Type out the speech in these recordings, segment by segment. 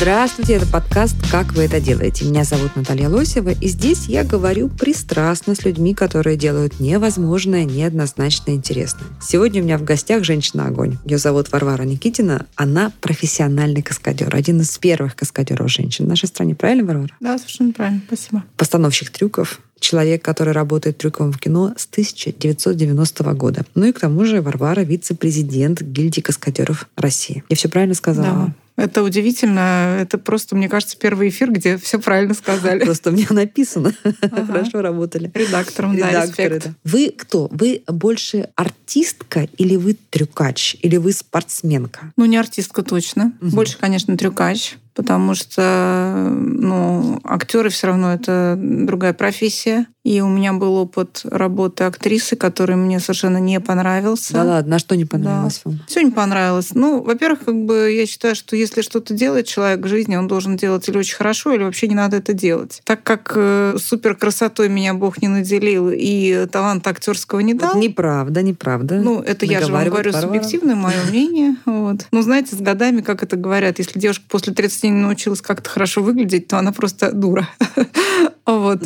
Здравствуйте, это подкаст «Как вы это делаете?». Меня зовут Наталья Лосева, и здесь я говорю пристрастно с людьми, которые делают невозможное, неоднозначно интересное. Сегодня у меня в гостях женщина-огонь. Ее зовут Варвара Никитина. Она профессиональный каскадер, один из первых каскадеров женщин в нашей стране. Правильно, Варвара? Да, совершенно правильно. Спасибо. Постановщик трюков, человек, который работает трюком в кино с 1990 года. Ну и к тому же Варвара вице-президент гильдии каскадеров России. Я все правильно сказала? Да. Это удивительно. Это просто, мне кажется, первый эфир, где все правильно сказали. Просто меня написано. Ага. Хорошо работали. Редактором, да, Редакторы, респект. да. Вы кто? Вы больше артистка или вы трюкач? Или вы спортсменка? Ну, не артистка точно. Мгм. Больше, конечно, трюкач. Потому что, ну, актеры все равно это другая профессия. И у меня был опыт работы актрисы, который мне совершенно не понравился. Да ладно, а что не понравилось вам? Все не понравилось. Ну, во-первых, как бы я считаю, что если что-то делает человек в жизни, он должен делать или очень хорошо, или вообще не надо это делать. Так как э, супер красотой меня Бог не наделил и таланта актерского не дал. Вот неправда, неправда. Ну, это я же вам говорю Варвара. субъективное мое мнение. Вот. Но знаете, с годами, как это говорят, если девушка после 30 не научилась как-то хорошо выглядеть, то она просто дура. Вот.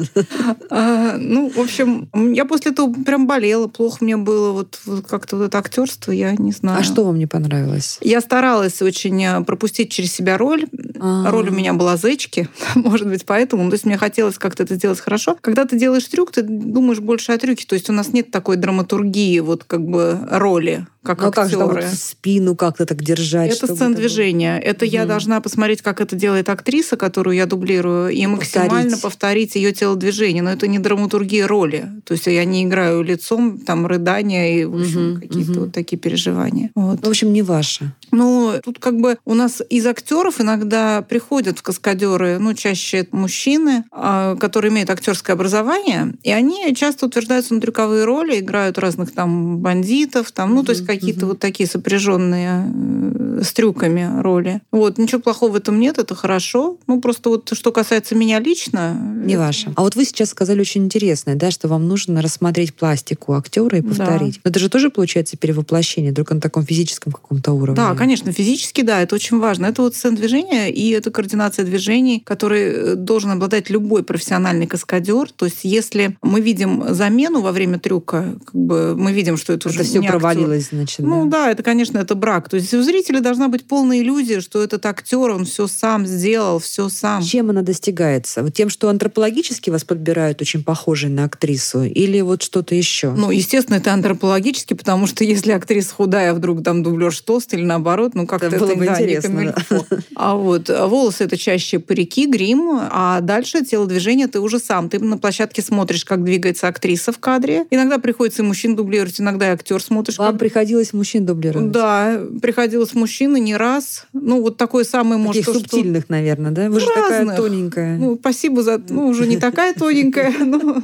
А, Ну, в общем, я после этого прям болела, плохо мне было. Вот как-то вот это актерство, я не знаю. А что вам не понравилось? Я старалась очень э, пропустить через себя роль. А. Роль у меня была зечки, может быть, поэтому. Ну, То есть мне хотелось как-то это сделать хорошо. Когда ты делаешь трюк, ты думаешь больше о трюке. То есть у нас нет такой драматургии, вот как бы роли, как Ну, а как же там актеры. вот спину как-то так держать? Это было? движения. Это я должна посмотреть, как это делает актриса, которую я дублирую, и максимально Повторить. повторить ее телодвижение. Но это не драматургия роли. То есть я не играю лицом, там, рыдания и, в общем, Мгм, какие-то мгм. вот такие переживания. Вот. В общем, не ваше. Ну, тут как бы у нас из актеров иногда приходят в каскадеры, ну, чаще мужчины, а, которые имеют актерское образование, и они часто утверждаются на трюковые роли, играют разных там бандитов, там, ну, то есть какие-то вот такие сопряженные э, с трюками роли. Вот, ничего плохого в этом нет, это хорошо. Ну, просто вот что касается меня лично... Не это- ваше. А вот вы сейчас сказали очень интересное, да, что вам нужно рассмотреть пластику актера и Да. повторить. Но это же тоже получается перевоплощение, только на таком физическом каком-то уровне. Да, конечно, физически, да, это очень важно. Это вот сцена движения и это координация движений, который э, должен обладать любой профессиональный каскадер. То есть, если мы видим замену во время трюка, как бы мы видим, что это, уже Это все не актер. провалилось, значит. Ну да. да, это, конечно, это брак. То есть у зрителя должна быть полная иллюзия, что этот актер, он все сам сделал, все сам. Чем она достигается? Вот тем, что антропологически вас подбирают очень похожей на актрису, или вот что-то еще? Ну, естественно, это антропологически, потому что если актриса худая, а вдруг там дублер толстый или наоборот, ну как-то Это это, было бы да, интересно, да. А вот а волосы это чаще парики, грим, а дальше телодвижение ты уже сам. Ты на площадке смотришь, как двигается актриса в кадре. Иногда приходится и мужчин дублировать, иногда и актер смотришь. Вам как- приходилось мужчин дублировать? Да, приходилось мужчины не раз. Ну, вот такой самый, может, Таких то, что- субтильных, наверное, да? Вы же Ну, такая разных. тоненькая. Ну, спасибо за... Ну, уже не такая тоненькая, но...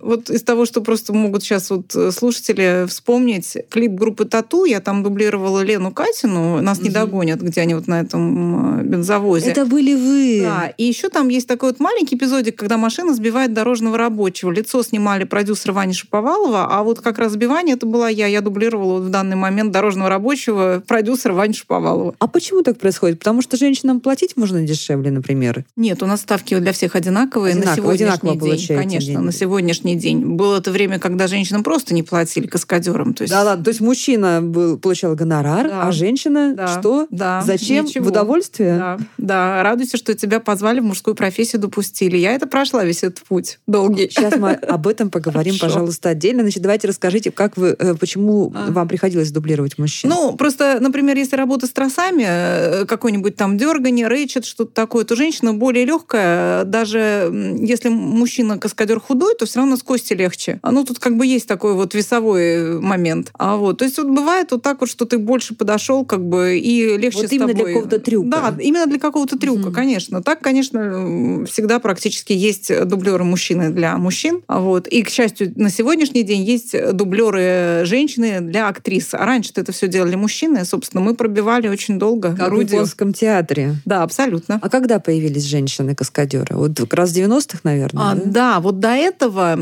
Вот из того, что просто могут сейчас вот э, слушатели вспомнить, клип группы «Тату», я там дублировала Лену Катину, «Нас не Мгм. догонят», где они вот на этом э, бензовозе. Это были вы. Да, и еще там есть такой вот маленький эпизодик, когда машина сбивает дорожного рабочего. Лицо снимали продюсер Вани Шаповалова, а вот как раз сбивание это была я. Я дублировала вот в данный момент дорожного рабочего продюсера Вани Шаповалова. А почему так происходит? Потому что женщинам платить можно дешевле, например. Нет, у нас ставки для всех одинаковые Одинаково, на сегодняшний одинаково день. Конечно, деньги. на сегодняшний день. Было это время, когда женщинам просто не платили каскадерам. То есть... Да ладно, то есть мужчина был, получал гонорар, Да. а женщина Да, что? да, Зачем? ничего. В удовольствие? Да, да, радуйся, что тебя позвали в мужскую профессию, допустили. Я это прошла весь этот путь долгий. Сейчас мы об этом поговорим, Хорошо. пожалуйста, отдельно. Значит, давайте расскажите, как вы, э, почему А. вам приходилось дублировать мужчин? Ну, просто, например, если работа с тросами, э, какой-нибудь там дергание, рычит, что-то такое, то женщина более легкая. Даже если мужчина каскадер худой, то все равно у нас кости легче. А ну тут как бы есть такой вот весовой момент. А вот, то есть вот бывает вот так вот, что ты больше подошел, как бы и легче вот с именно тобой. для какого-то трюка. Да, именно для какого-то трюка, Мгм. конечно. Так, конечно, всегда практически есть дублеры мужчины для мужчин. А Вот. И, к счастью, на сегодняшний день есть дублеры женщины для актрис. А раньше это все делали мужчины. Собственно, мы пробивали очень долго Как в грудью. японском театре. Да, абсолютно. А когда появились женщины-каскадеры? Вот как раз в 90-х, наверное, А, да? да, вот до этого,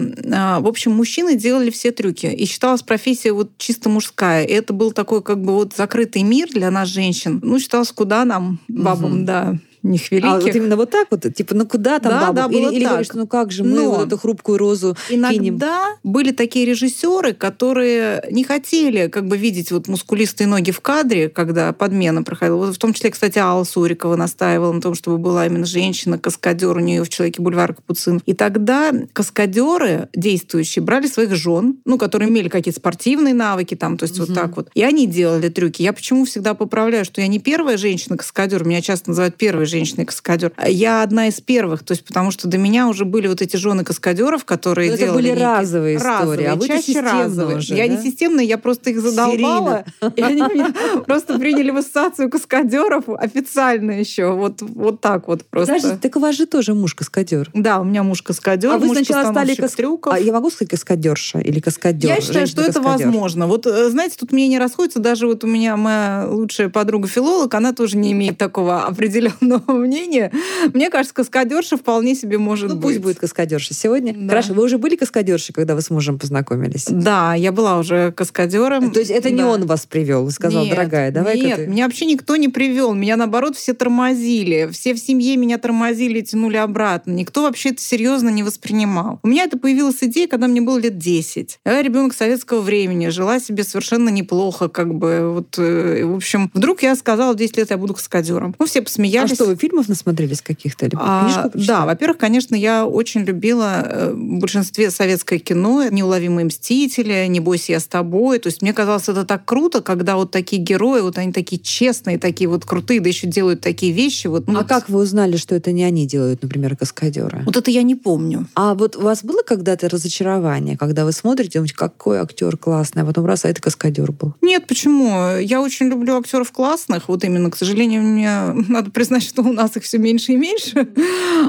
в общем, мужчины делали все трюки. И считалась профессия вот чисто мужская. И это был такой как бы вот закрытый мир для нас, женщин. Ну, считалось, куда нам, бабам, Мгм. да, них А вот великих. именно вот так вот, типа, ну куда там Да, бабу? да, или, было или так. говоришь, ну как же, мы Но- вот эту хрупкую розу кинем. Иногда были такие режиссеры, которые не хотели как бы видеть вот мускулистые ноги в кадре, когда подмена проходила. Вот в том числе, кстати, Алла Сурикова настаивала на том, чтобы была именно женщина-каскадер у нее в «Человеке бульвара Капуцин». И тогда каскадеры действующие брали своих жен, ну, которые имели какие-то спортивные навыки там, то есть Мгм. вот так вот. И они делали трюки. Я почему всегда поправляю, что я не первая женщина-каскадер, меня часто называют первой женщиной-каскадер. А Я одна из первых, то есть потому что до меня уже были вот эти жены каскадеров, которые Но это делали были некие- разовые истории, а вы-то чаще системно разовые. уже, я да? не системная, я просто их задолбала. И они меня просто приняли в ассоциацию каскадеров официально еще. Вот, вот так вот просто. Подожди, так у вас же тоже муж каскадер. Да, у меня муж каскадер, А вы сначала стали постановщик кас- трюков. А я могу сказать каскадерша или каскадер? Я считаю, что это возможно. Вот, э, знаете, тут мнения расходятся. Даже вот у меня моя лучшая подруга-филолог, она тоже не имеет такого определенного мнения. Мне кажется, каскадерша вполне себе может Ну, быть. пусть будет каскадерша сегодня. Да. Хорошо, вы уже были каскадершей, когда вы с мужем познакомились? Да, я была уже каскадером. То есть это не Да. он вас привел и сказал, Нет, дорогая, давай-ка Нет, ты. меня вообще никто не привел. Меня, наоборот, все тормозили. Все в семье меня тормозили, тянули обратно. Никто вообще это серьезно не воспринимал. У меня это появилась идея, когда мне было лет 10. Я ребенок советского времени, жила себе совершенно неплохо, как бы. Вот, э, в общем, вдруг я сказала, в 10 лет я буду каскадером. Ну, все А посмеялись. что, вы фильмов насмотрелись каких-то? Или А, да, во-первых, конечно, я очень любила э, в большинстве советское кино, «Неуловимые мстители», «Не бойся, я с тобой». То есть мне казалось это так круто, когда вот такие герои, вот они такие честные, такие вот крутые, да еще делают такие вещи. Вот, ну А вот- как вы узнали, что это не они делают, например, каскадеры? Вот это я не помню. А вот у вас было когда-то разочарование, когда вы смотрите, думаете, какой актер классный, а потом раз, а это каскадер был? Нет, почему? Я очень люблю актеров классных. Вот именно, к сожалению, мне надо признать, что у нас их все меньше и меньше.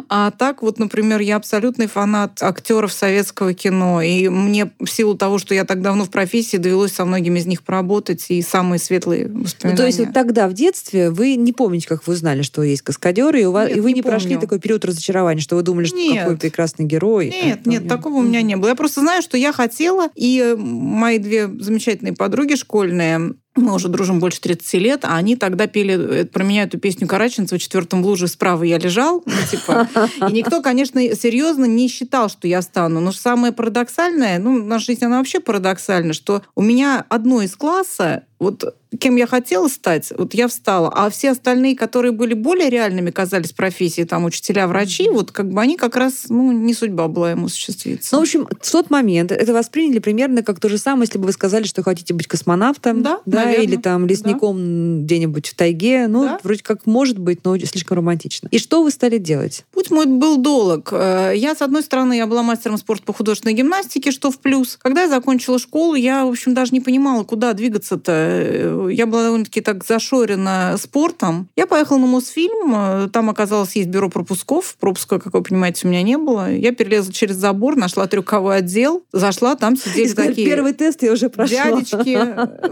А так вот, например, я абсолютный фанат актеров советского кино. И мне в силу того, что я так давно в профессии, довелось со многими из них поработать. И самые светлые Ну, воспоминания. то есть вот тогда, в детстве, вы не помните, как вы узнали, что есть каскадеры, и, у вас, Нет, и вы не не, прошли такой период разочарования, что вы думали, что Нет. какой прекрасный герой. Нет, А, нет, ну, такого у меня не было. Я просто знаю, что я хотела, и мои две замечательные подруги школьные, мы уже дружим больше 30 лет, а они тогда пели э, про меня эту песню Караченцева «Четвертом в луже справа я лежал». Ну, типа. И никто, конечно, серьезно не считал, что я стану. Но самое парадоксальное, ну, наша жизнь, она вообще парадоксальна, что у меня одно из класса, вот кем я хотела стать, вот я встала, а все остальные, которые были более реальными, казались профессии, там, учителя, врачи, вот как бы они как раз, ну, не судьба была ему осуществиться. Ну, в общем, в тот момент это восприняли примерно как то же самое, если бы вы сказали, что хотите быть космонавтом, Да, наверно, или там лесником где-нибудь в тайге. Ну, Да. вроде как может быть, но слишком романтично. И что вы стали делать? Путь мой был долг. Э, Я, с одной стороны, я была мастером спорта по художественной гимнастике, что в плюс. Когда я закончила школу, я, в общем, даже не понимала, куда двигаться-то. Э, Я была довольно-таки так зашорена спортом. Я поехала на Мосфильм, э, там оказалось есть бюро пропусков. Пропуска, как вы понимаете, у меня не было. Я перелезла через забор, нашла трюковой отдел, зашла, там сидели И такие... Первый тест я уже прошла. Дядечки.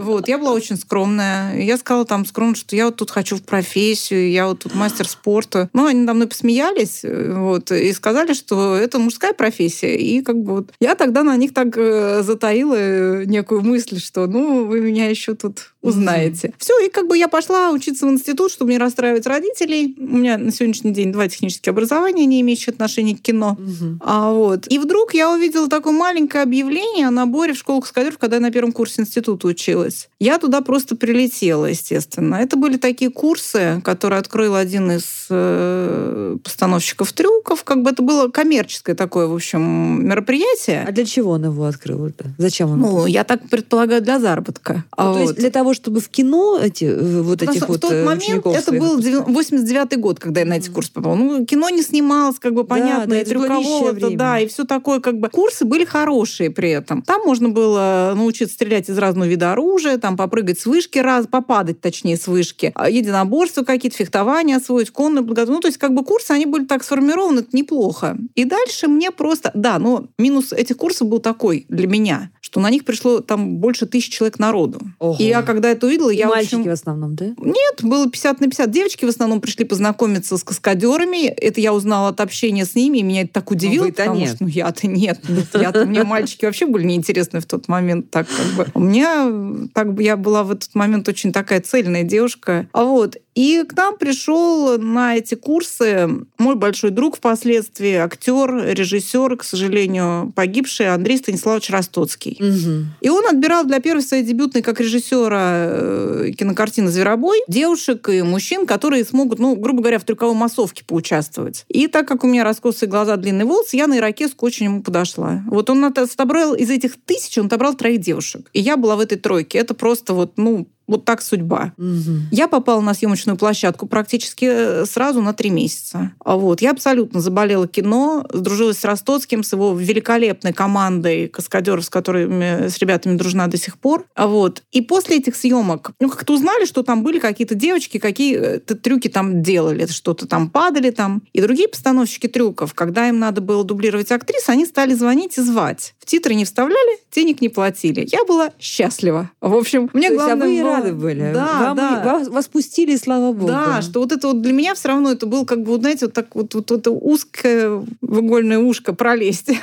Вот, я была очень скромная. Я сказала там скромно, что я вот тут хочу в профессию, я вот тут мастер спорта. Ну, они надо мной посмеялись, э, вот, и сказали, что это мужская профессия. И как бы вот я тогда на них так затаила некую мысль, что, ну, вы меня еще тут тут узнаете. Все, и как бы я пошла учиться в институт, чтобы не расстраивать родителей. У меня на сегодняшний день два технических образования, не имеющие отношения к кино. Мгм. А вот. И вдруг я увидела такое маленькое объявление о наборе в школу каскадеров, когда я на первом курсе института училась. Я туда просто прилетела, естественно. Это были такие курсы, которые открыл один из э, постановщиков трюков. Как бы это было коммерческое такое, в общем, мероприятие. А для чего он его открыл? Зачем он? Ну, я так предполагаю, для заработка. А Ну, то есть вот. для того, того, чтобы в кино эти э, вот Потому этих вот в тот э, момент это был выпускать? 89 год, когда я на эти курсы попала. Ну, кино не снималось, как бы понятно, да, и было нищее трюкового, да, и все такое, как бы. Курсы были хорошие при этом. Там можно было научиться стрелять из разного вида оружия, там попрыгать с вышки раз, попадать, точнее, с вышки, а, единоборства какие-то, фехтования освоить, конную подготовку. Ну, то есть, как бы курсы, они были так сформированы, это неплохо. И дальше мне просто... Да, но минус этих курсов был такой для меня, что на них пришло там больше тысячи человек народу. Ого. И я когда это увидела, я, в мальчики общем, в основном, да? нет, было 50 на 50. Девочки в основном пришли познакомиться с каскадерами. Это я узнала от общения с ними, и меня это так удивило, вы-то потому нет. что ну, я-то нет. нет, я-то, мне мальчики вообще были неинтересны в тот момент. Так как бы. У меня так бы я была в этот момент очень такая цельная девушка. А вот. И к нам пришел на эти курсы мой большой друг впоследствии, актер, режиссер, к сожалению, погибший Андрей Станиславович Ростоцкий. Мгм. И он отбирал для первой своей дебютной как режиссера э, кинокартины «Зверобой» девушек и мужчин, которые смогут, ну, грубо говоря, в трюковой массовке поучаствовать. И так как у меня раскосые глаза, длинные волосы, я на ирокеску очень ему подошла. Вот он от- отобрал из этих тысяч, он отобрал троих девушек. И я была в этой тройке. Это просто вот, ну, вот так судьба. Мгм. Я попала на съемочную площадку практически э, сразу на три месяца. А Вот. Я абсолютно заболела кино, сдружилась с Ростоцким, с его великолепной командой каскадеров, с которыми, с ребятами дружна до сих пор. А Вот. И после этих съемок, ну, как-то узнали, что там были какие-то девочки, какие-то трюки там делали, что-то там падали там. И другие постановщики трюков, когда им надо было дублировать актрис, они стали звонить и звать. Титры не вставляли, денег не платили. Я была счастлива. В общем, мне То есть, а главное вы и рады были? Да, Вам да. и- вас, вас пустили, слава богу. Да, что вот это вот для меня все равно это был как бы, вот, знаете, вот так вот, вот это узкое в игольное ушко пролезть.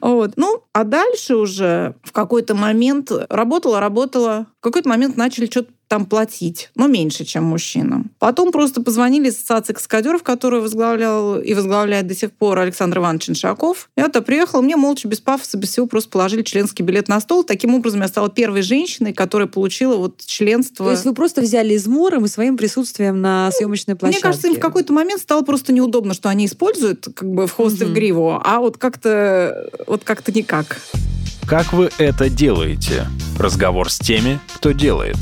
Вот. Ну, а дальше уже в какой-то момент работала, работала, в какой-то момент начали что-то там платить, но меньше, чем мужчинам. Потом просто позвонили из ассоциации каскадеров, которую возглавлял и возглавляет до сих пор Александр Иванович Иншаков. Я-то приехала, мне молча, без пафоса, без всего просто положили членский билет на стол. Таким образом, я стала первой женщиной, которая получила вот членство. То есть вы просто взяли измором и своим присутствием на съемочной площадке. Мне кажется, им в какой-то момент стало просто неудобно, что они используют как бы в хвост и в гриву, а вот как-то вот как-то никак. Как вы это делаете? Разговор с теми, кто делает.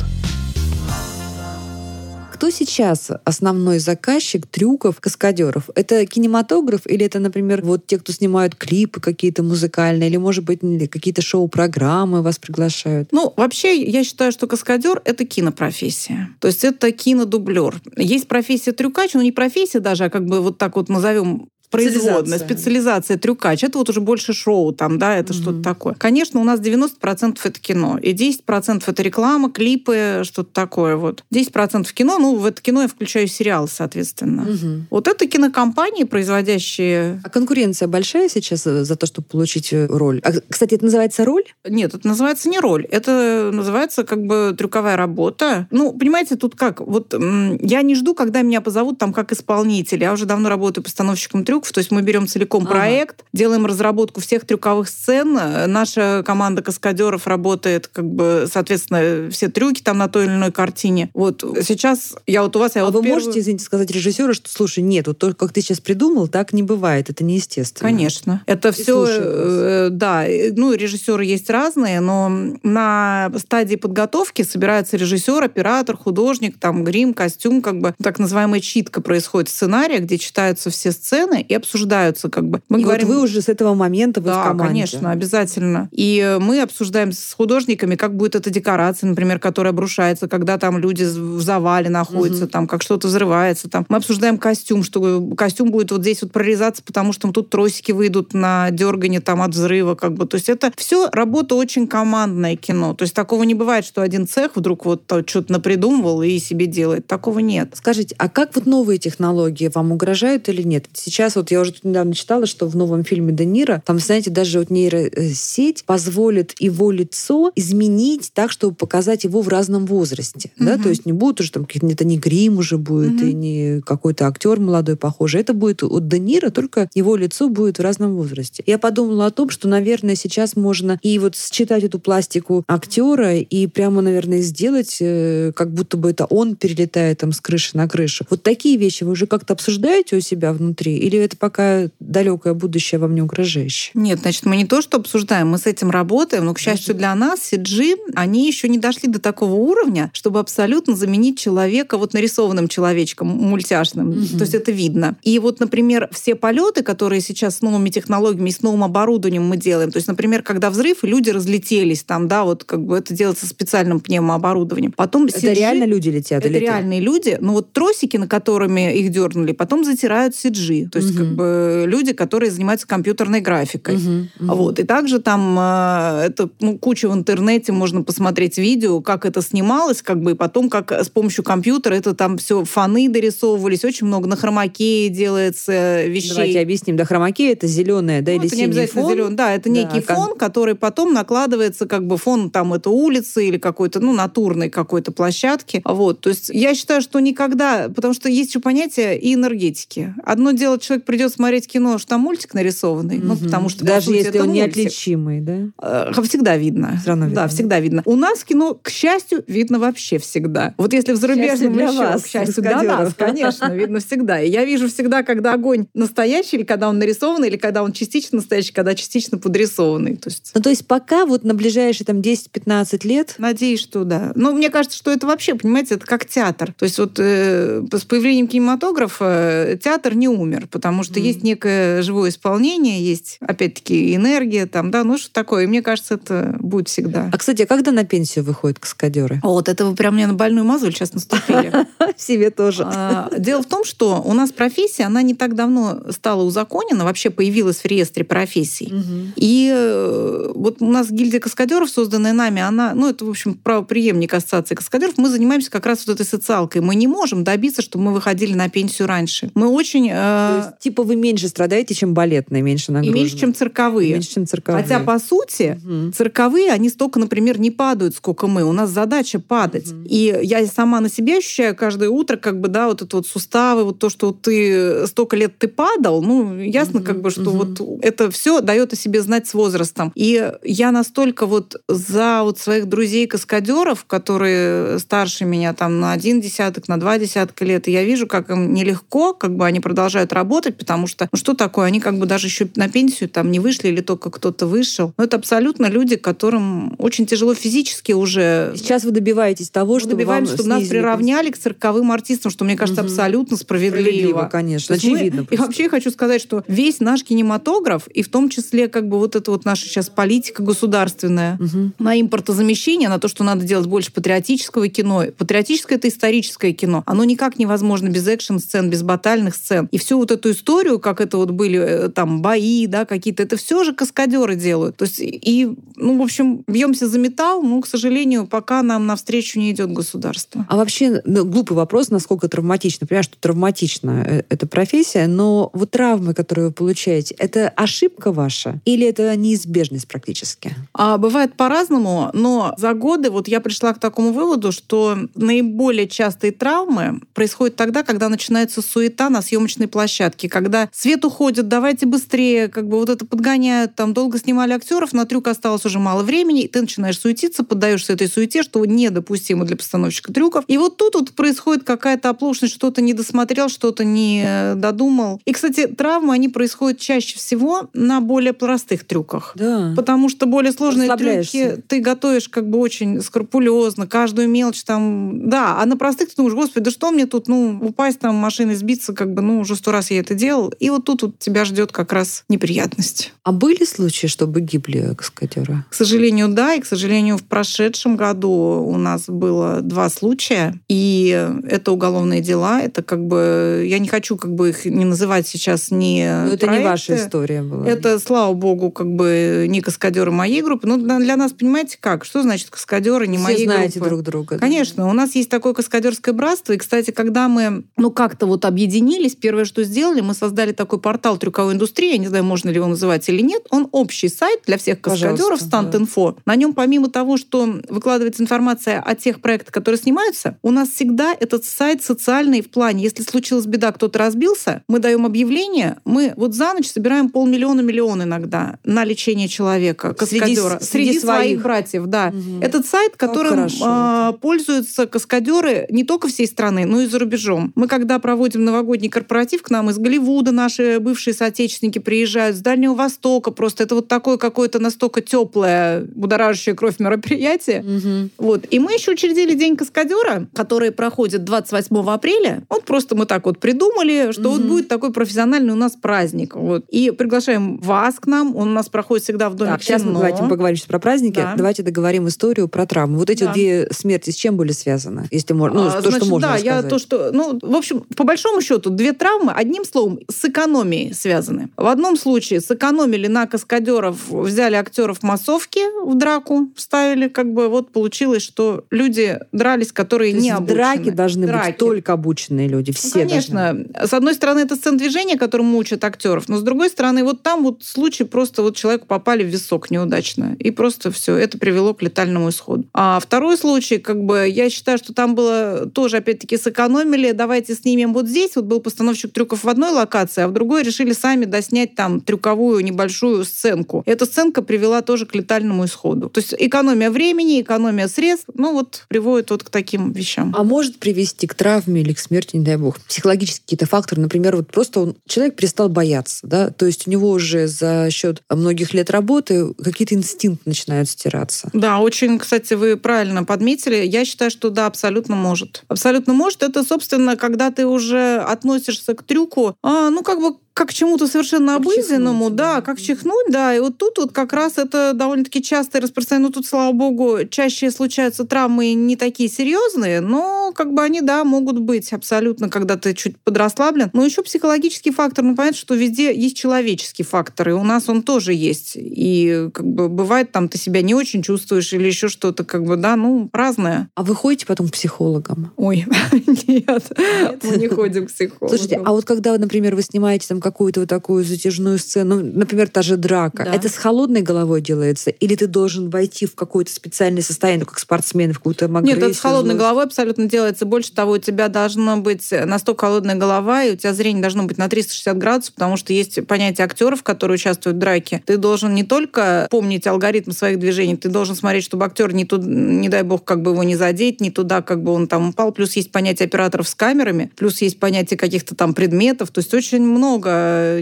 Кто сейчас основной заказчик трюков каскадеров? Это кинематограф или это, например, вот те, кто снимают клипы какие-то музыкальные, или, может быть, какие-то шоу-программы вас приглашают? Ну, вообще, я считаю, что каскадер — это кинопрофессия. То есть это кинодублер. Есть профессия трюкач, ну не профессия даже, а как бы вот так вот назовем производная, Специализация. специализация трюкач. Это вот уже больше шоу там, да, это Мгм. что-то такое. Конечно, у нас 90% это кино, и 10% это реклама, клипы, что-то такое вот. 10% кино, ну, в это кино я включаю сериал, соответственно. Мгм. Вот это кинокомпании, производящие... А конкуренция большая сейчас э, за то, чтобы получить э, роль? А, кстати, это называется роль? Нет, это называется не роль, это называется как бы трюковая работа. Ну, понимаете, тут как? Вот я не жду, когда меня позовут там как исполнитель. Я уже давно работаю постановщиком трюков, то есть мы берем целиком Ага. проект, делаем разработку всех трюковых сцен. Э, Наша команда каскадеров работает как бы, соответственно, все трюки там на той или иной картине. Вот сейчас я вот у вас... Я а вот вы первую- можете, извините, сказать режиссеру, что, слушай, нет, вот то, как ты сейчас придумал, так не бывает, это неестественно. Конечно. Это все, слушают вас. да. э, Ну, режиссеры есть разные, но на стадии подготовки собирается режиссер, оператор, художник, там грим, костюм, как бы так называемая читка происходит сценария, где читаются все сцены и обсуждаются, как бы. Мы И говорим, вот вы уже с этого момента вы в да, команде. конечно, обязательно. И э, мы обсуждаем с художниками, как будет эта декорация, например, которая обрушается, когда там люди в завале находятся, Мгм. там как что-то взрывается. Там. Мы обсуждаем костюм, что костюм будет вот здесь вот прорезаться, потому что тут тросики выйдут на дергание там от взрыва. Как бы. То есть это все работа очень командное кино. То есть такого не бывает, что один цех вдруг вот что-то напридумывал и себе делает. Такого нет. Скажите, а как вот новые технологии вам угрожают или нет? Сейчас вот я уже тут недавно читала, что в новом фильме Де Ниро, там, знаете, даже вот нейросеть позволит его лицо изменить так, чтобы показать его в разном возрасте. Да? Мгм. То есть не будет уже там, какие-то- это не грим уже будет, Мгм. и не какой-то актер молодой похожий. Это будет от Де Ниро, только его лицо будет в разном возрасте. Я подумала о том, что, наверное, сейчас можно и вот считать эту пластику актера и прямо, наверное, сделать, э, как будто бы это он перелетает там с крыши на крышу. Вот такие вещи вы уже как-то обсуждаете у себя внутри? Или это пока далекое будущее вам не угрожающее? Нет, значит, мы не то, что обсуждаем, мы с этим работаем, но, к счастью для нас, CG, они еще не дошли до такого уровня, чтобы абсолютно заменить человека вот нарисованным человечком, мультяшным. Угу. То есть это видно. И вот, например, все полеты, которые сейчас с новыми технологиями и с новым оборудованием мы делаем, то есть, например, когда взрыв, и люди разлетелись там, да, вот как бы это делается специальным пневмооборудованием. Потом это CG, реально люди летят? Это реальные люди, но вот тросики, на которыми их дернули, потом затирают CG. То есть угу. Как бы люди, которые занимаются компьютерной графикой. Вот. И также там э, это ну, куча в интернете, можно посмотреть видео, как это снималось, как бы, и потом как с помощью компьютера это там все фоны дорисовывались, очень много на хромакее делается вещей. Давайте объясним. Да, хромакей это зеленое, да, ну, или это не фон? Зеленый, да, это некий да, фон, который потом накладывается, как бы фон там это улицы или какой-то, ну, натурной какой-то площадки. Вот. То есть я считаю, что никогда, потому что есть еще понятие и энергетики. Одно дело, человек придет смотреть кино, что там мультик нарисованный, ну, потому что, Даже сути, если он мультик. неотличимый, да? Э, всегда видно. Все равно видно. Да, всегда видно. У нас кино, к счастью, видно вообще всегда. Вот если в зарубежном для еще, вас, к счастью, для нас, конечно, видно всегда. И я вижу всегда, когда огонь настоящий, или когда он нарисованный, или когда он частично настоящий, когда частично подрисованный. То есть... Ну, то есть пока вот на ближайшие там 10-15 лет? Надеюсь, что да. Но мне кажется, что это вообще, понимаете, это как театр. То есть вот э, с появлением кинематографа э, театр не умер, потому что mm. есть некое живое исполнение, есть, опять-таки, энергия там, да, ну что такое. И мне кажется, это будет всегда. А, кстати, а когда на пенсию выходят каскадеры? Вот, это вы прям мне на больную мозоль сейчас наступили. Себе тоже. А, дело в том, что у нас профессия, она не так давно стала узаконена, вообще появилась в реестре профессий. И э, вот у нас гильдия каскадеров, созданная нами, она, ну, это, в общем, правоприемник ассоциации каскадеров, мы занимаемся как раз вот этой социалкой. Мы не можем добиться, чтобы мы выходили на пенсию раньше. Мы очень... Э... типа вы меньше страдаете, чем балетные, меньше нагружены. И меньше, чем цирковые. меньше, чем цирковые. Хотя, по сути, угу. цирковые, они столько, например, не падают, сколько мы. У нас задача падать. Угу. И я сама на себе ощущаю каждое утро, как бы, да, вот это вот суставы, вот то, что ты столько лет ты падал, ну, ясно, угу. как бы, что угу. вот это все дает о себе знать с возрастом. И я настолько вот за вот своих друзей-каскадеров, которые старше меня там на один десяток, на два десятка лет, и я вижу, как им нелегко, как бы они продолжают работать, потому что, ну что такое, они как бы даже еще на пенсию там не вышли или только кто-то вышел. Но это абсолютно люди, которым очень тяжело физически уже. Сейчас вы добиваетесь того, мы чтобы добиваемся, чтобы нас приравняли к цирковым артистам, что мне кажется угу. абсолютно справедливо. Справедливо, конечно, очевидно. Мы... И вообще я хочу сказать, что весь наш кинематограф, и в том числе как бы вот эта вот наша сейчас политика государственная угу. на импортозамещение, на то, что надо делать больше патриотического кино. Патриотическое — это историческое кино. Оно никак невозможно без экшн-сцен, без батальных сцен. И всю вот эту историю, как это вот были э, там бои, да, какие-то, это все же каскадеры делают. То есть и, ну, в общем, бьемся за металл, но, к сожалению, пока нам навстречу не идет государство. А вообще, ну, глупый вопрос, насколько травматично. Понимаю, что травматична э, эта профессия, но вот травмы, которые вы получаете, это ошибка ваша или это неизбежность практически? А, бывает по-разному, но за годы вот я пришла к такому выводу, что наиболее частые травмы происходят тогда, когда начинается суета на съемочной площадке, когда свет уходит, давайте быстрее, как бы вот это подгоняют, там долго снимали актеров, на трюк осталось уже мало времени, и ты начинаешь суетиться, поддаешься этой суете, что недопустимо для постановщика трюков. И вот тут вот происходит какая-то оплошность, что-то не досмотрел, что-то не э, додумал. И, кстати, травмы, они происходят чаще всего на более простых трюках. Да. Потому что более сложные трюки ты готовишь как бы очень скрупулезно, каждую мелочь там... Да, а на простых ты думаешь, господи, да что мне тут, ну, упасть там, машиной сбиться, как бы, ну, уже сто раз я это делал. И вот тут вот тебя ждет как раз неприятность. А были случаи, чтобы гибли каскадеры? К сожалению, да. И, к сожалению, в прошедшем году у нас было два случая. И это уголовные дела. Это как бы... Я не хочу как бы их не называть сейчас не Но это проекты. не ваша история была. Это, слава богу, как бы не каскадеры моей группы. Но для нас, понимаете, как? Что значит каскадеры не Все моей знаете группы? друг друга. Конечно. Да? У нас есть такое каскадерское братство. И, кстати, когда мы ну как-то вот объединились, первое, что сделали, мы создали такой портал трюковой индустрии. Я не знаю, можно ли его называть или нет. Он общий сайт для всех каскадеров, Стант-инфо. На нем помимо того, что выкладывается информация о тех проектах, которые снимаются, у нас всегда этот сайт социальный в плане, если случилась беда, кто-то разбился, мы даем объявление, мы вот за ночь собираем полмиллиона, миллион иногда на лечение человека, каскадера. Среди, среди своих своих. братьев, да. Мгм. Этот сайт, которым а, пользуются каскадеры не только всей страны, но и за рубежом. Мы когда проводим новогодний корпоратив, к нам из Голливуда наши бывшие соотечественники приезжают, с Дальнего Востока. Просто это вот такое какое-то настолько теплое, будоражащее кровь мероприятие. Мгм. Вот. И мы еще учредили День каскадера, который проходит 28 апреля. Вот просто мы так вот придумали, что вот Мгм. будет такой профессиональный у нас праздник. Вот. И приглашаем вас к нам. Он у нас проходит всегда в Доме Так, сейчас мы давайте поговорим сейчас про праздники. Да. Давайте договорим историю про травмы. Вот эти Да. две смерти с чем были связаны? Если можно, ну, А, то, значит, что можно да, я рассказать. то, что, ну, в общем, по большому счету, две травмы, одним словом, с экономией связаны. В одном случае сэкономили на каскадеров, взяли актеров массовки в драку, вставили, как бы вот получилось, что люди дрались, которые То не обучены. драки должны Драки. быть только обученные люди. Ну, Все конечно. должны. С одной стороны, это сцен движения, которому учат актеров, но с другой стороны, вот там вот случай просто вот человеку попали в висок неудачно. И просто все это привело к летальному исходу. А второй случай, как бы, я считаю, что там было тоже, опять-таки, сэкономили. Давайте снимем вот здесь. Вот был постановщик трюков в одной локации, а в другой решили сами доснять там трюковую небольшую сценку. Эта сценка привела тоже к летальному исходу. То есть экономия времени, экономия средств, ну вот приводит вот к таким вещам. А может привести к травме или к смерти, не дай бог, психологические какие-то факторы. Например, вот просто он, человек перестал бояться, да, то есть у него уже за счет многих лет работы какие-то инстинкты начинают стираться. Да, очень, кстати, вы правильно подметили. Я считаю, что да, абсолютно может. Абсолютно может. Это, собственно, когда ты уже относишься к трюку, а, ну, как бы как к чему-то совершенно Как обыденному, чихнуть, да, да. как чихнуть, да. И вот тут вот как раз это довольно-таки часто распространено. Ну, тут, слава богу, чаще случаются травмы не такие серьезные, но как бы они, да, могут быть абсолютно, когда ты чуть подрасслаблен. Но еще психологический фактор. Ну, понятно, что везде есть человеческий фактор, и у нас он тоже есть. И как бы бывает, там ты себя не очень чувствуешь или еще что-то, как бы, да, ну, разное. А вы ходите потом к психологам? Ой, нет, мы не ходим к психологу. Слушайте, а вот когда, например, вы снимаете там какую-то вот такую затяжную сцену, ну, например, та же драка, Да. это с холодной головой делается? Или ты должен войти в какое-то специальное состояние, ну, как спортсмен, в какую-то Нет, агрессию, это с холодной злость? головой абсолютно делается. Больше того, у тебя должно быть настолько холодная голова, и у тебя зрение должно быть на 360 градусов, потому что есть понятие актеров, которые участвуют в драке. Ты должен не только помнить алгоритм своих движений, ты должен смотреть, чтобы актер не, туда, не дай бог, как бы его не задеть, не туда, как бы он там упал. Плюс есть понятие операторов с камерами, плюс есть понятие каких-то там предметов. То есть очень много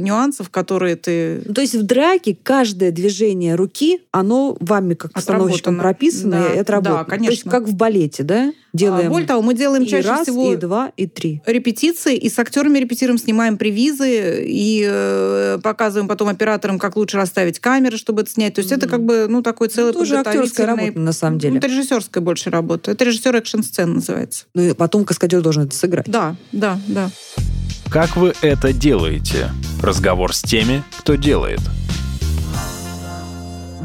нюансов, которые ты Ну, То есть в драке каждое движение руки, оно вами как постановщиком прописано Да, и отработано. да, То есть конечно. как в балете, да? Делаем А, Более того, мы делаем и чаще раз, всего и два, и три. репетиции, и с актерами репетируем, снимаем привизы и э, показываем потом операторам, как лучше расставить камеры, чтобы это снять. То есть это как бы ну такой целый Ну, тоже актерская подготовительный- работа, на самом деле. Ну, это режиссерская больше работа. Это режиссер экшн-сцен называется. Ну и потом каскадер должен это сыграть. Да, да, да. Как вы это делаете? Разговор с теми, кто делает.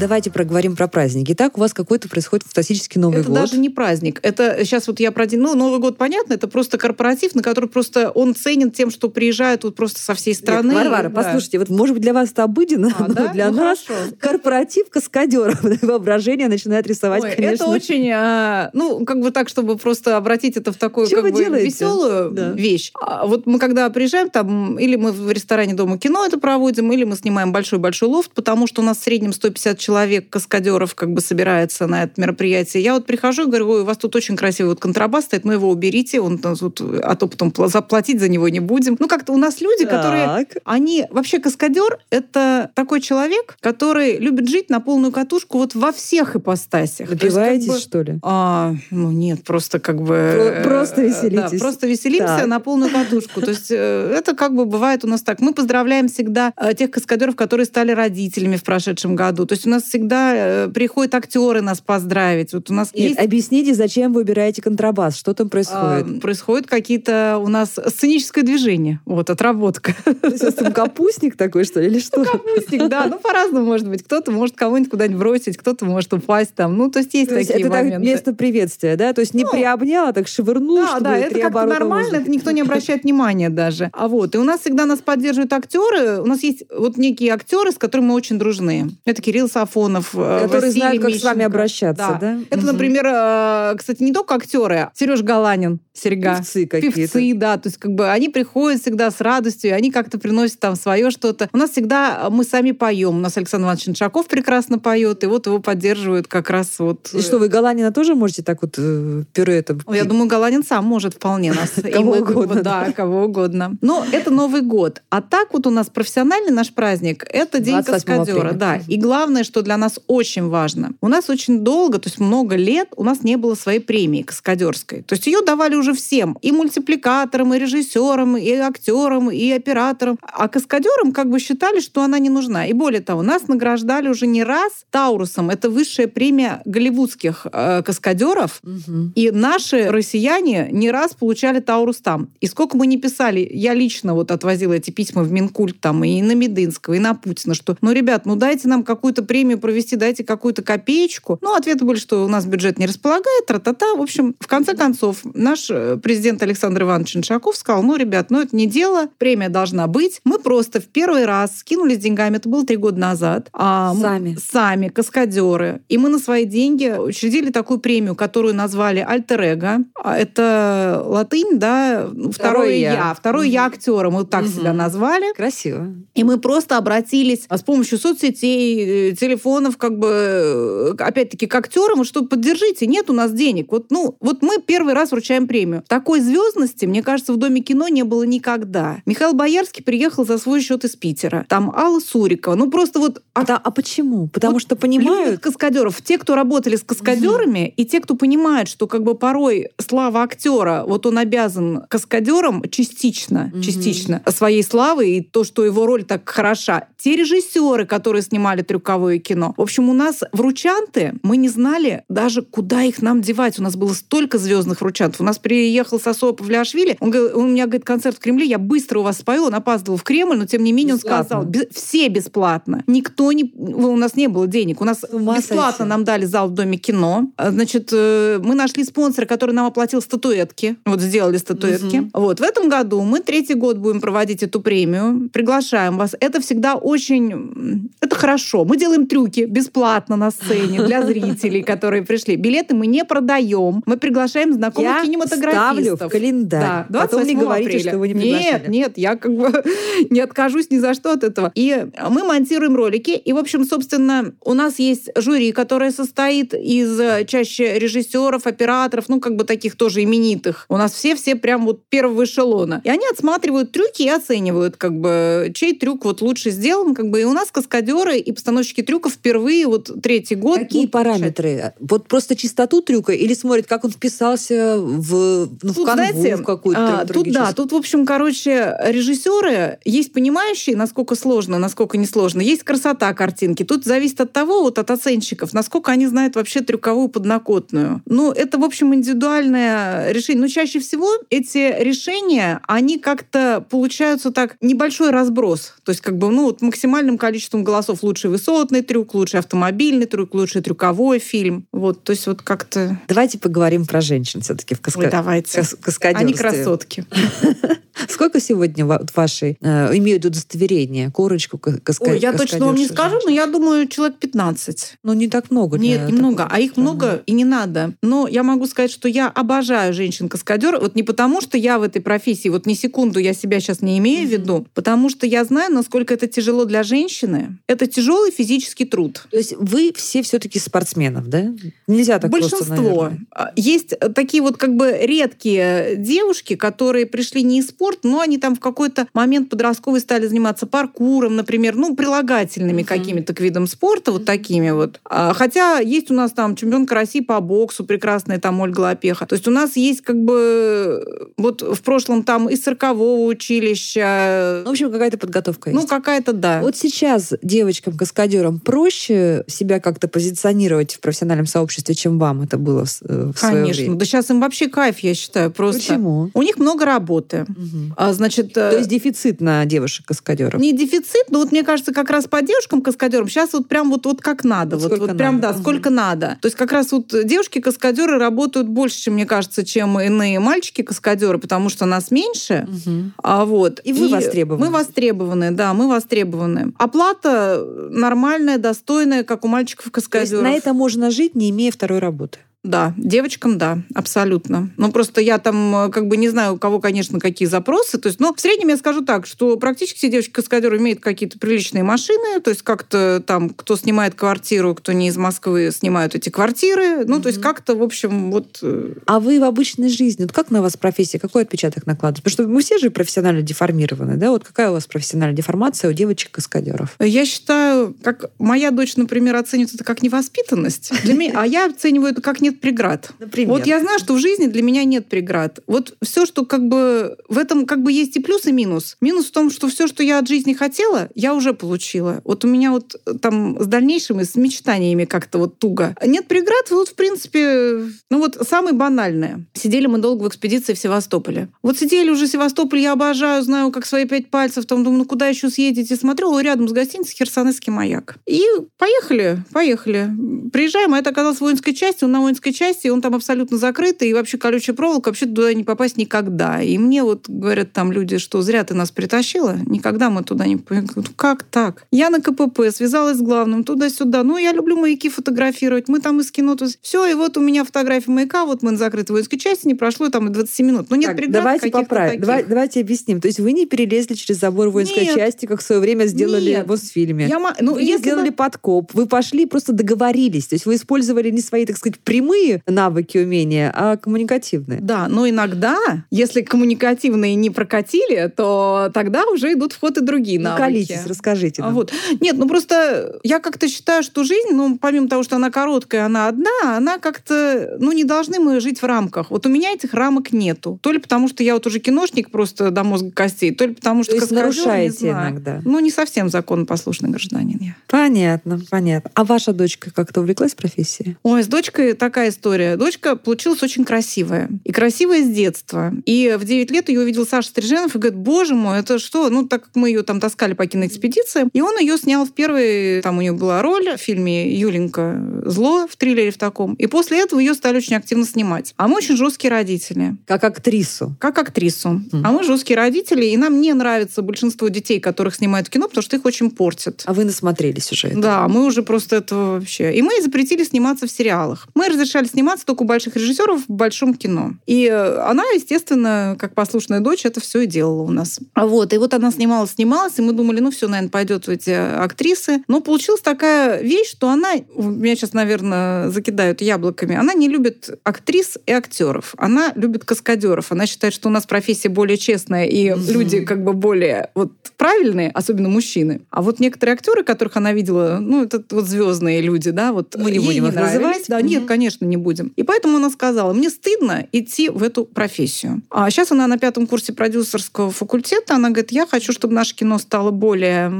Давайте проговорим про праздники. Итак, у вас какой-то происходит фантастический Новый это год. даже не праздник. Это сейчас вот я про один... Ну, Новый год, понятно, это просто корпоратив, на который просто он ценен тем, что приезжают вот просто со всей страны. Нет, Варвара, Да. послушайте, вот может быть для вас это обыденно, А, но да? для Ну, нас хорошо. корпоратив каскадеров. Воображение начинает рисовать, Ой, конечно. Это очень, а, ну, как бы так, чтобы просто обратить это в такую как бы делаете? веселую Да. вещь. А вот мы когда приезжаем, там, или мы в ресторане дома кино это проводим, или мы снимаем большой-большой лофт, потому что у нас в среднем 150 человек каскадеров как бы собирается на это мероприятие. Я вот прихожу и говорю, ой, у вас тут очень красивый вот контрабас стоит, ну его уберите, он тут, а то потом пла- заплатить за него не будем. Ну как-то у нас люди, которые Так. они вообще каскадер это такой человек, который любит жить на полную катушку вот во всех ипостасях. То есть, как бы, что ли? а, ну нет, просто как бы... Э, просто Да, веселитесь. просто веселимся Так. на полную катушку. То есть э, это как бы бывает у нас так. Мы поздравляем всегда э, тех каскадеров, которые стали родителями в прошедшем году. То есть у нас всегда э, приходят актеры нас поздравить. Вот у нас Нет, есть... объясните, зачем вы убираете контрабас? Что там происходит? а, происходит какие-то у нас сценическое движение, вот, отработка. То есть у вас там капустник такой, что ли, или что? Капустник, да, ну по-разному может быть. Кто-то может кого-нибудь куда-нибудь бросить, кто-то может упасть там. Ну, то есть есть То есть такие это так моменты. место приветствия, да? То есть не Ну, приобнял, а так швырнул, Да, чтобы да, это оборота нормально, воздуха. это никто не обращает внимания даже. А вот, и у нас всегда нас поддерживают актеры. У нас есть вот некие актеры, с которыми мы очень дружны. Это Кирилл Сафонов, э, Которые Василий знают, как с вами обращаться, да? Это, Мгм. например, э, кстати, не только актеры, Сереж Галанин, Серега. Певцы какие-то. Певцы, да, то есть как бы они приходят всегда с радостью, они как-то приносят там свое что-то. У нас всегда мы сами поем. У нас Александр Иванович Шиншаков прекрасно поет, и вот его поддерживают как раз вот... И что, вы Галанина тоже можете так вот э, пюре это... Я думаю, Галанин сам может вполне нас. Кого угодно, Да, кого угодно. Но это Новый год. А так вот у нас профессиональный наш праздник — это День 28 каскадера. Да. И главное, что для нас очень важно. У нас очень долго, то есть много лет, у нас не было своей премии каскадерской. То есть ее давали уже всем. И мультипликаторам, и режиссерам, и актерам, и операторам. А каскадерам как бы считали, что она не нужна. И более того, нас награждали уже не раз Таурусом. Это высшая премия голливудских э, каскадеров. Мгм. И наши россияне не раз получали Таурус там. И сколько мы не писали, я лично вот отвозила эти письма в Минкульт там и на Медынского, и на Путина, что, ну, ребят, ну дайте нам какую-то премию провести, дайте какую-то копеечку. Ну, ответы были, что у нас бюджет не располагает, тра-та-та. В общем, в конце концов, наш э, президент Александр Иванович Шиншаков сказал, ну, ребят, ну, это не дело, премия должна быть. Мы просто в первый раз скинулись деньгами, это было три года назад. а, мы- Сами. Сами, каскадеры. И мы на свои деньги учредили такую премию, которую назвали «Альтер-эго». А Это латынь, да, ну, второе я. «я». Второе Мгм. «я» актера мы вот так Мгм. себя назвали. Красиво. И мы просто обратились а, с помощью соцсетей, э, телефонов, как бы, э, опять-таки, к актерам, что поддержите, нет у нас денег. Вот, ну, вот мы первый раз вручаем премию. Такой звездности, мне кажется, в Доме кино не было никогда. Михаил Боярский приехал за свой счет из Питера. Там Алла Сурикова. Ну, просто вот А, да, а почему? Потому Вот что понимают... каскадеров. Те, кто работали с каскадерами, и те, кто понимает, что как бы порой слава актера, вот он обязан каскадерам частично, Мгм. частично своей славой и то, что его роль так хороша. Те режиссеры, которые снимали трюковое кино. В общем, у нас вручанты, мы не знали даже, куда их нам девать. У нас было столько звездных вручантов. У нас приехал Сосо Павлиашвили, он, говорит- у меня, говорит, концерт в Кремле, я быстро у вас спою, он опаздывал в Кремль, но тем не менее Бесплатно. он сказал, «Бе- все бесплатно. Никто не... У нас не было денег. У нас бесплатно сойти. нам дали зал в Доме кино. А, Значит, э, мы нашли спонсора, который нам оплатил статуэтки. Вот сделали статуэтки. Мгм. Вот. В этом году мы третий год будем проводить эту премию. Приглашаем вас. Это всегда очень... Это хорошо. Мы делаем трюки бесплатно на сцене для зрителей, которые пришли. Билеты мы не продаем. Мы приглашаем знакомых Я ставлю кинематографистов. в календарь. Да, Потом не 28 говорите, апреля. что вы не Нет, приглашали. нет, я как бы не откажусь ни за что от этого. И мы монтируем ролики. И, в общем, собственно, у нас есть жюри, которое состоит из э, чаще режиссеров, операторов, ну, как бы таких тоже именитых. У нас все-все прям вот первого эшелона. И они отсматривают трюки и оценивают, как бы, чей трюк вот лучше сделан. Как бы. И у нас каскадеры и постановщики трюков впервые вот третий год. Какие параметры? Вот просто чистоту трюка или смотрят, как он вписался в, ну, в Тут, канву знаете, в какую-то а, тут да, тут, в общем, короче, режиссеры есть понимающие, насколько сложно, насколько несложно. Есть красота картинки. Тут зависит от того, вот от оценщиков, насколько они знают вообще трюковую поднакотную. Ну, это, в общем, индивидуальное решение. Но чаще всего эти решения, они как-то получаются так, небольшой разброс. То есть, как бы, ну, вот максимальным количеством голосов лучший высотный трюк, лучший автомобильный трюк, лучший трюковой фильм. Вот, то есть вот как-то... Давайте поговорим про женщин все-таки в Ой, каска... давайте. кас- каскадерстве. Они красотки. Сколько сегодня вашей э, имеют удостоверение, корочку ка- каска... Ой, я точно вам не каскадерши скажу, но я думаю, человек 15. Ну, не так много. Нет, немного. А их много и не надо. Но я могу сказать, что я обожаю женщин-каскадер. Вот не потому, что я в этой профессии, вот ни секунду я себя сейчас не имею в виду, потому что я знаю, насколько это тяжело для женщины. Это тяжелый физический труд. То есть вы все все-таки спортсменов, да? Нельзя так просто, Большинство. наверное. А, Есть э, такие вот как бы редкие девушки, которые пришли не из спорта, но они там в какой-то момент подростковый стали заниматься паркуром, например, ну, прилагательными Мгм. какими-то к видам спорта, вот такими вот. А, Хотя есть у нас там чемпионка России по боксу, прекрасная там Ольга Лопеха. То есть у нас есть как бы э, вот в прошлом там из циркового училища, Ну, в общем, какая-то подготовка ну, есть. какая-то, да. Вот сейчас девочкам-каскадерам проще себя как-то позиционировать в профессиональном сообществе, чем вам это было в, э, в свое Конечно. Да сейчас им вообще кайф, я считаю, просто. Почему? У них много работы. Мгм. А, Значит, э, То есть дефицит на девушек-каскадеров? не дефицит, но вот мне кажется, как раз по девушкам-каскадерам сейчас вот прям вот, вот как надо. Вот Вот, вот прям, надо. да, сколько надо. То есть как раз вот девушки-каскадеры работают больше, чем, мне кажется, чем иные мальчики-каскадеры, потому что нас меньше. Мгм. А вот. И вы востребованы. Мы востребованы, да, мы востребованы. Оплата нормальная, нормальная, достойная, как у мальчиков каскадеров. на это можно жить, не имея второй работы. Да, девочкам, да, абсолютно. Ну, просто я там э, как бы не знаю, у кого, конечно, какие запросы. То есть, но в среднем я скажу так, что практически все девочки-каскадеры имеют какие-то приличные машины, то есть как-то там, кто снимает квартиру, кто не из Москвы, снимают эти квартиры. Ну, то есть как-то, в общем, вот... э, А вы в обычной жизни, вот как на вас профессия, какой отпечаток накладывает? Потому что мы все же профессионально деформированы, да? Вот какая у вас профессиональная деформация у девочек-каскадеров? Я считаю, как моя дочь, например, оценивает это как невоспитанность, для меня, а я оцениваю это как нет преград. Например. Вот я знаю, что в жизни для меня нет преград. Вот все, что как бы в этом как бы есть и плюс, и минус. Минус в том, что все, что я от жизни хотела, я уже получила. Вот у меня вот э, там с дальнейшими, с мечтаниями как-то вот туго. Нет преград, вот в принципе, ну вот самое банальное. Сидели мы долго в экспедиции в Севастополе. Вот сидели уже в Севастополе, я обожаю, знаю, как свои пять пальцев, там думаю, ну куда еще съездить? И смотрю, рядом с гостиницей Херсонесский маяк. И поехали, поехали. Приезжаем, а это оказалось воинской части, он на воинской части, он там абсолютно закрытый, и вообще колючая проволока, вообще туда не попасть никогда. И мне вот говорят там люди, что зря ты нас притащила, никогда мы туда не. Я говорю, «Ну Как так? Я на КПП связалась с главным туда-сюда. Ну, я люблю маяки фотографировать. Мы там из кино. Все, и вот у меня фотография маяка, вот мы на закрытой воинской части, не прошло там и 20 минут. Ну, нет Так, преград давайте поправим. Давай- давайте объясним. То есть вы не перелезли через забор воинской Нет. части, как в свое время сделали Нет. в Мосфильме. Я ну, вы если сделали бы- подкоп, вы пошли, просто договорились. То есть вы использовали не свои, так сказать, прямые навыки, умения, а коммуникативные. Да, но иногда, если коммуникативные не прокатили, то тогда уже идут в ход и другие Ну, навыки. колитесь, расскажите нам. Вот. Нет, ну просто я как-то считаю, что жизнь, ну, помимо того, что она короткая, она одна, она как-то, ну, не должны мы жить в рамках. Вот у меня этих рамок нету. То ли потому, что я вот уже киношник просто до мозга костей, то ли потому, что То есть нарушаете иногда. Ну, не совсем законопослушный гражданин я. Понятно, понятно. А ваша дочка как-то увлеклась профессией? Ой, с дочкой такая история. Дочка получилась очень красивая. И красивая с детства. И в 9 лет ее увидел Саша Стриженов и говорит, боже мой, это что? Ну, так как мы ее там таскали по киноэкспедиции. И он ее снял в первый, там у нее была роль в фильме «Юленька. Зло» в триллере в таком. И после этого ее стали очень активно снимать. А мы очень жесткие родители Как актрису. как актрису. Мгм. А мы жесткие родители, и нам не нравится большинство детей, которых снимают в кино, потому что их очень портят. А вы насмотрелись уже. этого. Да, мы уже просто этого вообще. И мы запретили сниматься в сериалах. Мы разрешали сниматься только у больших режиссеров в большом кино. И э, она, естественно, как послушная дочь, это все и делала у нас. Вот. И вот она снималась, снималась, и мы думали, ну все, наверное, пойдет в эти актрисы. Но получилась такая вещь, что она, меня сейчас, наверное, закидают яблоками, она не любит актрис и актеров. Она любит каскадеров. Она считает, что у нас профессия более честная, и люди как бы более вот правильные, особенно мужчины. А вот некоторые актеры, которых она видела, ну, это вот звездные люди, да, вот Мы не будем нравились. называть. Да, Мгм. нет, конечно, не будем. И поэтому она сказала, мне стыдно идти в эту профессию. А сейчас она на пятом курсе продюсерского факультета, она говорит, я хочу, чтобы наше кино стало более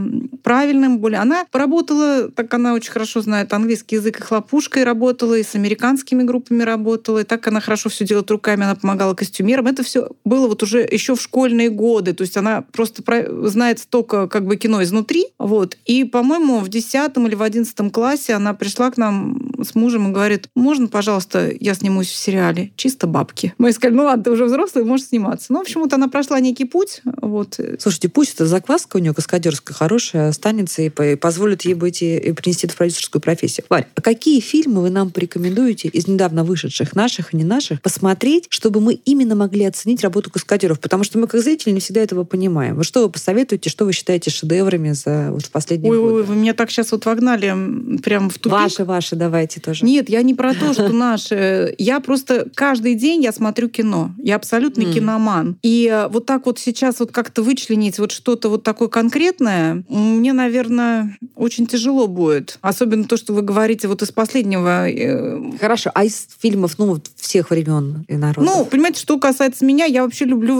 правильным, более... Она поработала, так она очень хорошо знает английский язык, и хлопушкой работала, и с американскими группами работала, и так она хорошо все делает руками, она помогала костюмерам. Это все было вот уже еще в школьные годы, то есть она просто про- знает столько как бы кино изнутри, вот. И, по-моему, в 10 или в 11 классе она пришла к нам с мужем и говорит, можно, пожалуйста, я снимусь в сериале «Чисто бабки». Мы сказали, ну ладно, ты уже взрослый, можешь сниматься. Ну, в общем, вот она прошла некий путь, вот. Слушайте, пусть эта закваска у нее каскадерская хорошая останется и по- и позволит ей быть и, и принести в продюсерскую профессию. Варь, а какие фильмы вы нам порекомендуете из недавно вышедших, наших и не наших, посмотреть, чтобы мы именно могли оценить работу каскадеров? Потому что мы, как зрители, не всегда этого понимаем. Вот что вы посоветуете, что вы считаете шедеврами за вот в последние Ой, ой, годы? вы меня так сейчас вот вогнали прям в тупик. Ваши, ваши, давайте тоже. Нет, я не про то, что наши. Я просто каждый день я смотрю кино. Я абсолютный Мгм. киноман. И э, вот так вот сейчас вот как-то вычленить вот что-то вот такое конкретное, мне, наверное, очень тяжело будет. Особенно то, что вы говорите вот из последнего. э, Хорошо, а из фильмов, ну, вот всех времен и народов? Ну, понимаете, что касается меня, я вообще люблю,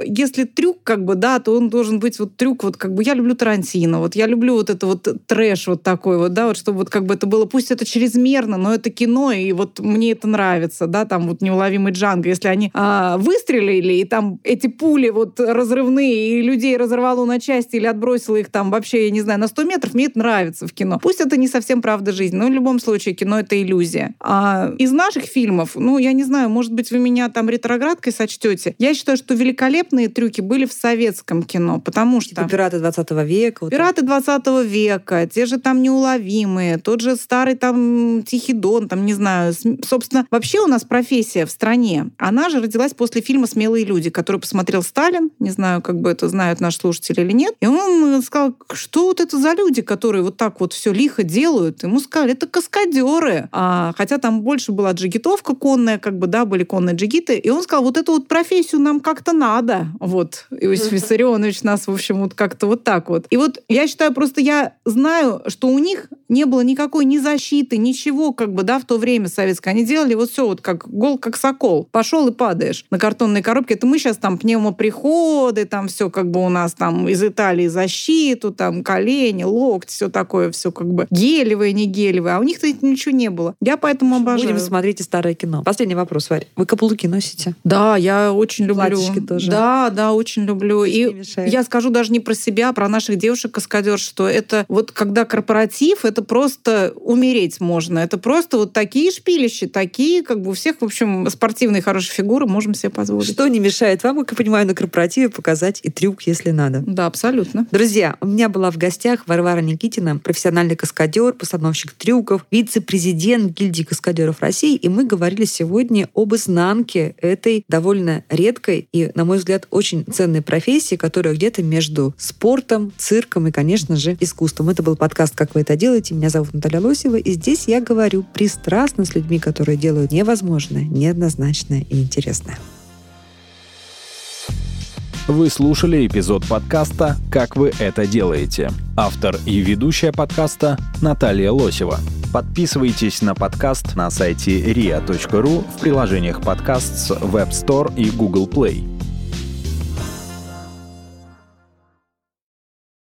э, если трюк, как бы, да, то он должен быть вот трюк, вот как бы, я люблю Тарантино, вот я люблю вот это вот трэш вот такой вот, да, вот чтобы вот как бы это было, пусть это чрезмерно, но это кино, и вот мне это нравится, да, там вот неуловимый Джанго, если они а, выстрелили, и там эти пули вот разрывные, и людей разорвало на части или отбросило их там вообще, я не знаю, на 100 метров, мне это нравится в кино. Пусть это не совсем правда жизни, но в любом случае кино — это иллюзия. А из наших фильмов, ну, я не знаю, может быть, вы меня там ретроградкой сочтете, я считаю, что великолепные трюки были в советском кино, потому что... Типа «Пираты 20 века». Вот «Пираты 20 века», те же там неуловимые, тот же старый там Тихий Дон, там, не знаю. Собственно, вообще у нас профессия в стране, она же родилась после фильма «Смелые люди», который посмотрел Сталин, не знаю, как бы это знают наши слушатели или нет, и он сказал, что вот это за люди, которые вот так вот все лихо делают. Ему сказали, это каскадеры. А, хотя там больше была джигитовка конная, как бы, да, были конные джигиты. И он сказал, вот эту вот профессию нам как-то надо. Вот, Иосиф Виссарионович нас, в общем, вот как-то вот так вот. И вот я считаю, просто я знаю, что у них не было никакой ни защиты, ничего, как бы, да, в то время советское. Они делали вот все вот как гол, как сокол. Пошел и падаешь на картонной коробке. Это мы сейчас там пневмоприходы, там все как бы у нас там из Италии защиту, там колени, локти, все такое, все как бы гелевое, не гелевое. А у них-то ничего не было. Я поэтому обожаю. Будем смотреть и старое кино. Последний вопрос, Варя. Вы каблуки носите? Да, я очень люблю. Тоже? Да, да, очень люблю. И я скажу даже не про себя, а про наших девушек-каскадер, что это вот когда корпоратив, это просто умереть можно. Это просто вот такие шпилища, такие, как бы у всех, в общем, спортивные хорошие фигуры можем себе позволить. Что не мешает вам, как я понимаю, на корпоративе показать и трюк, если надо. Да, абсолютно. Друзья, у меня была в гостях Варвара Никитина, профессиональный каскадер, постановщик трюков, вице-президент гильдии каскадеров России, и мы говорили сегодня об изнанке этой довольно редкой и, на мой взгляд, очень ценной профессии, которая где-то между спортом, цирком и, конечно же, искусством. Это был подкаст «Как вы это делаете?». Меня зовут Наталья Лосева, и здесь я говорю пристрастно с людьми, которые делают невозможное, неоднозначное и интересное. Вы слушали эпизод подкаста «Как вы это делаете». Автор и ведущая подкаста Наталья Лосева. Подписывайтесь на подкаст на сайте ria.ru в приложениях подкаст с Web Store и Google Play.